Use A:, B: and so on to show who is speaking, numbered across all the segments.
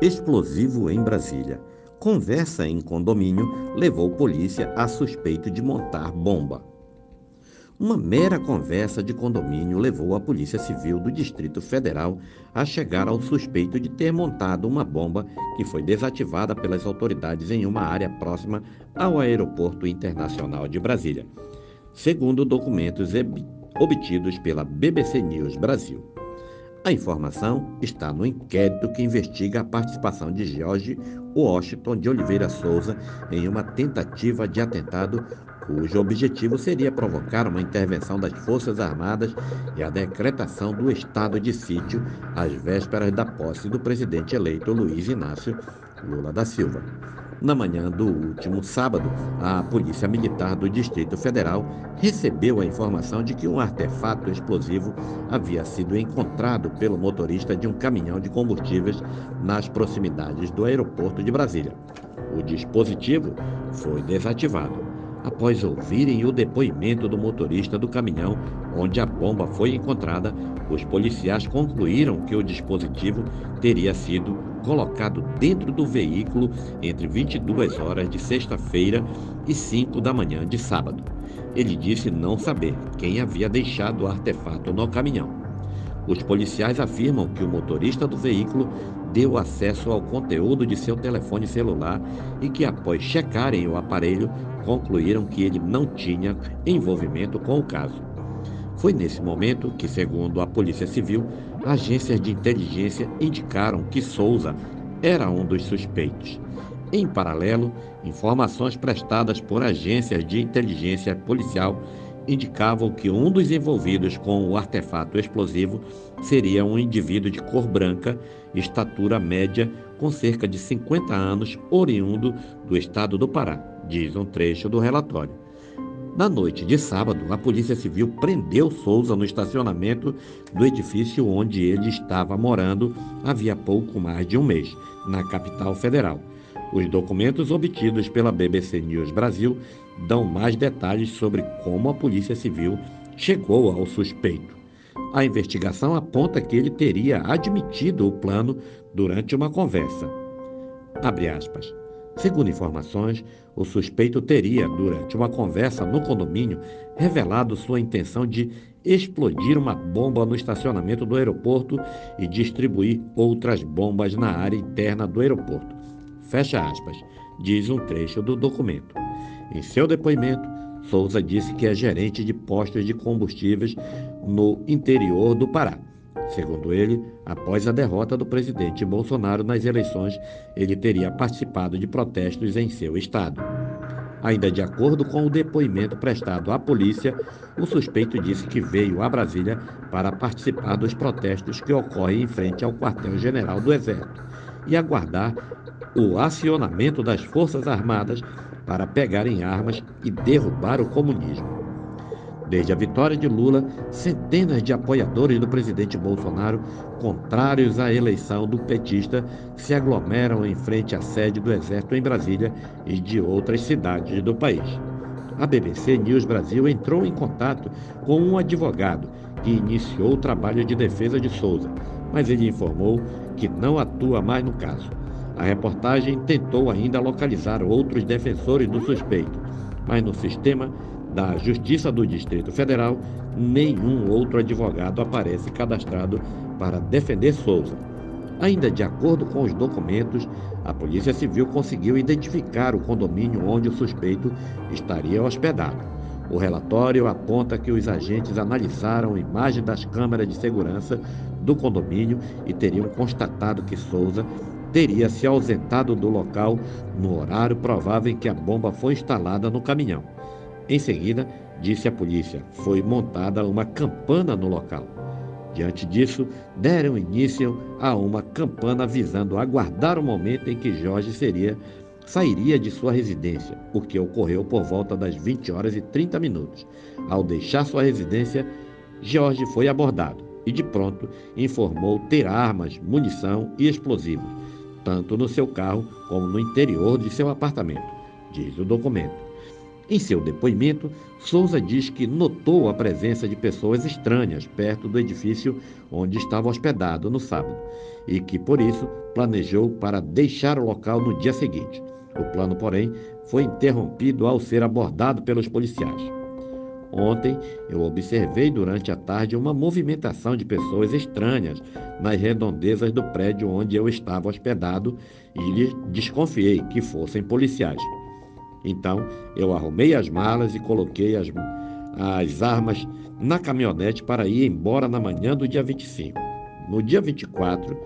A: Explosivo em Brasília. Conversa em condomínio levou polícia a suspeito de montar bomba. Uma mera conversa de condomínio levou a Polícia Civil do Distrito Federal a chegar ao suspeito de ter montado uma bomba que foi desativada pelas autoridades em uma área próxima ao Aeroporto Internacional de Brasília, segundo documentos obtidos pela BBC News Brasil. A informação está no inquérito que investiga a participação de George Washington de Oliveira Souza em uma tentativa de atentado cujo objetivo seria provocar uma intervenção das Forças Armadas e a decretação do estado de sítio às vésperas da posse do presidente eleito Luiz Inácio Lula da Silva. Na manhã do último sábado, a Polícia Militar do Distrito Federal recebeu a informação de que um artefato explosivo havia sido encontrado pelo motorista de um caminhão de combustíveis nas proximidades do aeroporto de Brasília. O dispositivo foi desativado após ouvirem o depoimento do motorista do caminhão onde a bomba foi encontrada, os policiais concluíram que o dispositivo teria sido colocado dentro do veículo entre 22 horas de sexta-feira e 5 da manhã de sábado. Ele disse não saber quem havia deixado o artefato no caminhão. Os policiais afirmam que o motorista do veículo deu acesso ao conteúdo de seu telefone celular e que, após checarem o aparelho, concluíram que ele não tinha envolvimento com o caso. Foi nesse momento que, segundo a Polícia Civil, agências de inteligência indicaram que Souza era um dos suspeitos. Em paralelo, informações prestadas por agências de inteligência policial indicavam que um dos envolvidos com o artefato explosivo seria um indivíduo de cor branca, estatura média, com cerca de 50 anos, oriundo do estado do Pará, diz um trecho do relatório. Na noite de sábado, a Polícia Civil prendeu Souza no estacionamento do edifício onde ele estava morando havia pouco mais de um mês, na capital federal. Os documentos obtidos pela BBC News Brasil dão mais detalhes sobre como a Polícia Civil chegou ao suspeito. A investigação aponta que ele teria admitido o plano durante uma conversa. Segundo informações, o suspeito teria, durante uma conversa no condomínio, revelado sua intenção de explodir uma bomba no estacionamento do aeroporto e distribuir outras bombas na área interna do aeroporto. Fecha aspas, diz um trecho do documento. Em seu depoimento, Souza disse que é gerente de postos de combustíveis no interior do Pará. Segundo ele, após a derrota do presidente Bolsonaro nas eleições, ele teria participado de protestos em seu estado. Ainda de acordo com o depoimento prestado à polícia, o suspeito disse que veio a Brasília para participar dos protestos que ocorrem em frente ao quartel-general do Exército e aguardar o acionamento das Forças Armadas para pegarem armas e derrubar o comunismo. Desde a vitória de Lula, centenas de apoiadores do presidente Bolsonaro, contrários à eleição do petista, se aglomeram em frente à sede do Exército em Brasília e de outras cidades do país. A BBC News Brasil entrou em contato com um advogado que iniciou o trabalho de defesa de Souza, mas ele informou que não atua mais no caso. A reportagem tentou ainda localizar outros defensores do suspeito, mas no sistema da Justiça do Distrito Federal, nenhum outro advogado aparece cadastrado para defender Souza. Ainda de acordo com os documentos, a Polícia Civil conseguiu identificar o condomínio onde o suspeito estaria hospedado. O relatório aponta que os agentes analisaram imagens das câmeras de segurança do condomínio e teriam constatado que Souza teria se ausentado do local no horário provável em que a bomba foi instalada no caminhão. Em seguida, disse a polícia, foi montada uma campana no local. Diante disso, deram início a uma campana visando aguardar o momento em que Jorge seria sairia de sua residência, o que ocorreu por volta das 20 horas e 30 minutos. Ao deixar sua residência, Jorge foi abordado e de pronto informou ter armas, munição e explosivos tanto no seu carro como no interior de seu apartamento, diz o documento. Em seu depoimento, Souza diz que notou a presença de pessoas estranhas perto do edifício onde estava hospedado no sábado e que, por isso, planejou para deixar o local no dia seguinte. O plano, porém, foi interrompido ao ser abordado pelos policiais. Ontem, eu observei durante a tarde uma movimentação de pessoas estranhas nas redondezas do prédio onde eu estava hospedado e desconfiei que fossem policiais. Então, eu arrumei as malas e coloquei as, as armas na caminhonete para ir embora na manhã do dia 25. No dia 24,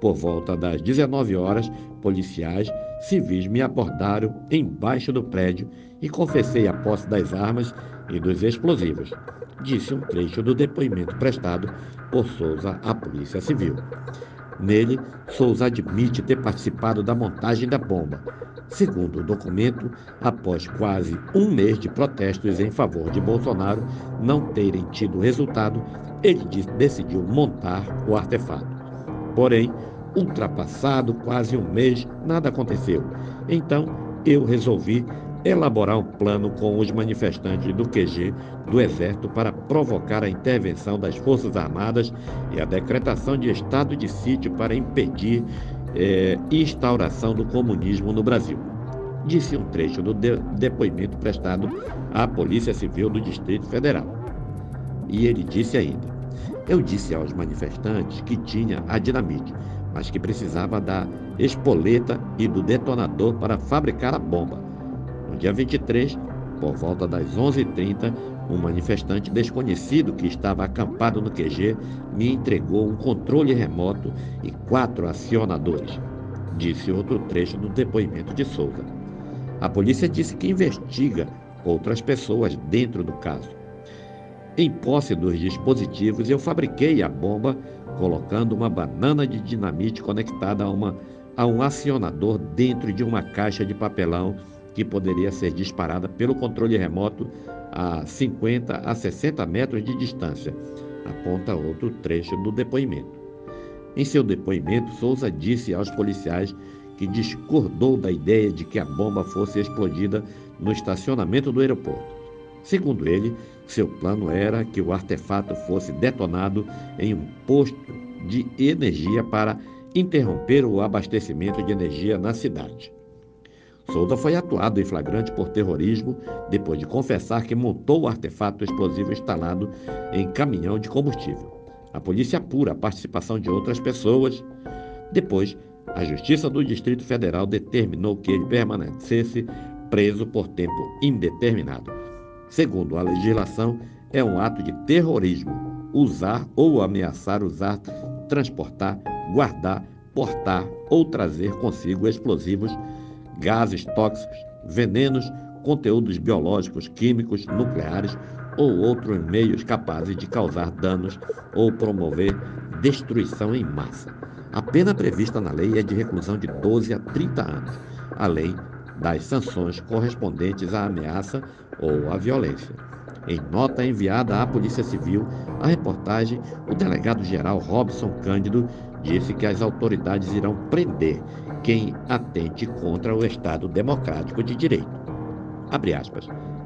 A: por volta das 19 horas, policiais civis me abordaram embaixo do prédio e confessei a posse das armas e dos explosivos, disse um trecho do depoimento prestado por Souza à Polícia Civil. Nele, Souza admite ter participado da montagem da bomba. Segundo o documento, após quase um mês de protestos em favor de Bolsonaro não terem tido resultado, ele decidiu montar o artefato. Porém, ultrapassado quase um mês, nada aconteceu. Então, eu resolvi elaborar um plano com os manifestantes do QG do Exército para provocar a intervenção das Forças Armadas e a decretação de estado de sítio para impedir é, instauração do comunismo no Brasil. Disse um trecho do de depoimento prestado à Polícia Civil do Distrito Federal. E ele disse ainda: Eu disse aos manifestantes que tinha a dinamite, mas que precisava da espoleta e do detonador para fabricar a bomba dia 23, por volta das 11h30, um manifestante desconhecido que estava acampado no QG me entregou um controle remoto e quatro acionadores, disse outro trecho do depoimento de Souza. A polícia disse que investiga outras pessoas dentro do caso. Em posse dos dispositivos, eu fabriquei a bomba colocando uma banana de dinamite conectada a, uma, a um acionador dentro de uma caixa de papelão que poderia ser disparada pelo controle remoto a 50 a 60 metros de distância, aponta outro trecho do depoimento. Em seu depoimento, Souza disse aos policiais que discordou da ideia de que a bomba fosse explodida no estacionamento do aeroporto. Segundo ele, seu plano era que o artefato fosse detonado em um posto de energia para interromper o abastecimento de energia na cidade. Souza foi atuado em flagrante por terrorismo depois de confessar que montou o artefato explosivo instalado em caminhão de combustível. A polícia apura a participação de outras pessoas. Depois, a Justiça do Distrito Federal determinou que ele permanecesse preso por tempo indeterminado. Segundo a legislação, é um ato de terrorismo usar ou ameaçar usar, transportar, guardar, portar ou trazer consigo explosivos gases tóxicos, venenos, conteúdos biológicos, químicos, nucleares ou outros meios capazes de causar danos ou promover destruição em massa. A pena prevista na lei é de reclusão de 12 a 30 anos, além das sanções correspondentes à ameaça ou à violência. Em nota enviada à Polícia Civil, a reportagem, o delegado-geral Robson Cândido disse que as autoridades irão prender quem atente contra o Estado democrático de direito.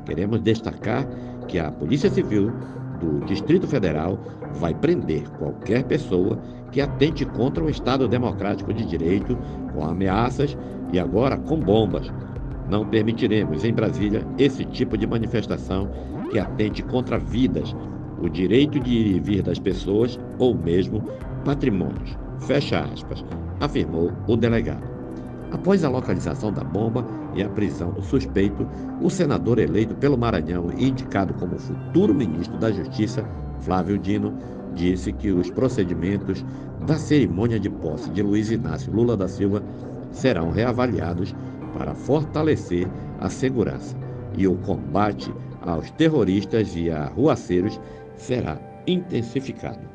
A: Queremos destacar que a Polícia Civil do Distrito Federal vai prender qualquer pessoa que atente contra o Estado democrático de direito com ameaças e agora com bombas. Não permitiremos em Brasília esse tipo de manifestação que atente contra vidas, o direito de ir e vir das pessoas ou mesmo patrimônios. Fecha aspas, afirmou o delegado. Após a localização da bomba e a prisão do suspeito, o senador eleito pelo Maranhão e indicado como futuro ministro da Justiça, Flávio Dino, disse que os procedimentos da cerimônia de posse de Luiz Inácio Lula da Silva serão reavaliados para fortalecer a segurança e o combate aos terroristas e arruaceiros será intensificado.